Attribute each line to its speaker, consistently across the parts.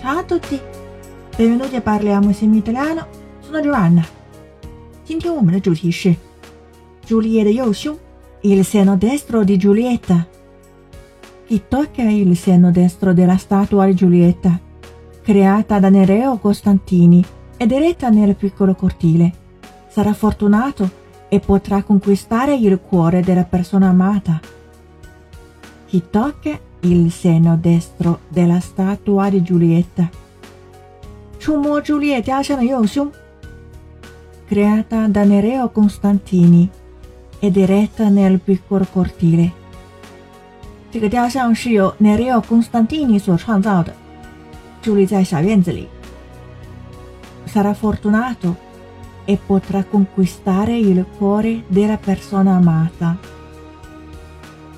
Speaker 1: Ciao a tutti, benvenuti a Parliamo insieme italiano. Sono Giovanna。今天我们的主题是 Giulia 的右胸，il seno destro di Giulietta。Chi tocca il seno destro della statua di Giulietta, creata da Nereo Costantini ed eretta nel piccolo cortile, sarà fortunato e potrà conquistare il cuore della persona amata. Chi tocca il seno destro della statua di Giulietta. 触摸朱丽叶雕像的右胸，creata da Nereo Costantini ed eretta nel piccolo cortile。这个雕像是由 Nereo Costantini 所创造的，伫立在小院子里。Sarà fortunato e potrà conquistare il cuore della persona amata。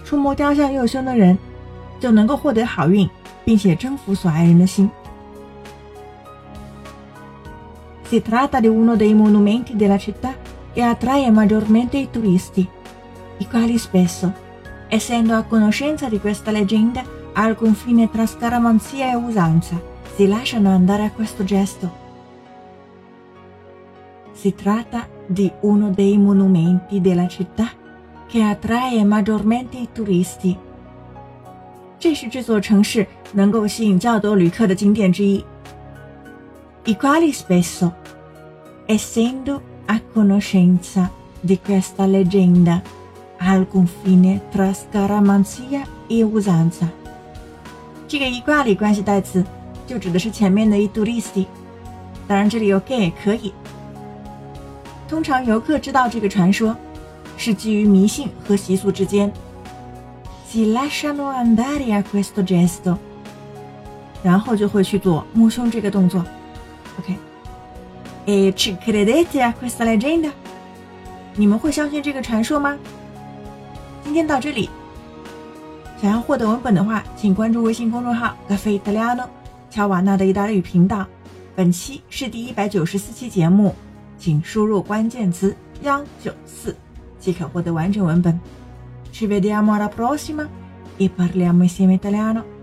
Speaker 1: 触摸雕像右胸的人。 就能够获得好运，并且征服所爱人的心。Si tratta di uno dei monumenti della città che attrae maggiormente i turisti, i quali spesso, essendo a conoscenza di questa leggenda al confine tra scaramanzia e usanza, si lasciano andare a questo gesto. Si tratta di uno dei monumenti della città che attrae maggiormente i turisti 这是这座城市能够吸引较多旅客的景点之一。I quali spesso, essendo a conoscenza di questa leggenda al confine tra scaramanzia e usanza，这个 i quali 关系代词就指的是前面的 i turisti，当然这里有 che 也可以。通常游客知道这个传说，是基于迷信和习俗之间。Si lasciano andare a questo gesto，然后就会去做摸胸这个动作。OK，e ci credete a questa leggenda？你们会相信这个传说吗？今天到这里。想要获得文本的话，请关注微信公众号 “Cafe Italiano” 乔瓦纳的意大利语频道。本期是第一百九十四期节目，请输入关键词幺九四即可获得完整文本。Ci vediamo alla prossima e parliamo insieme italiano.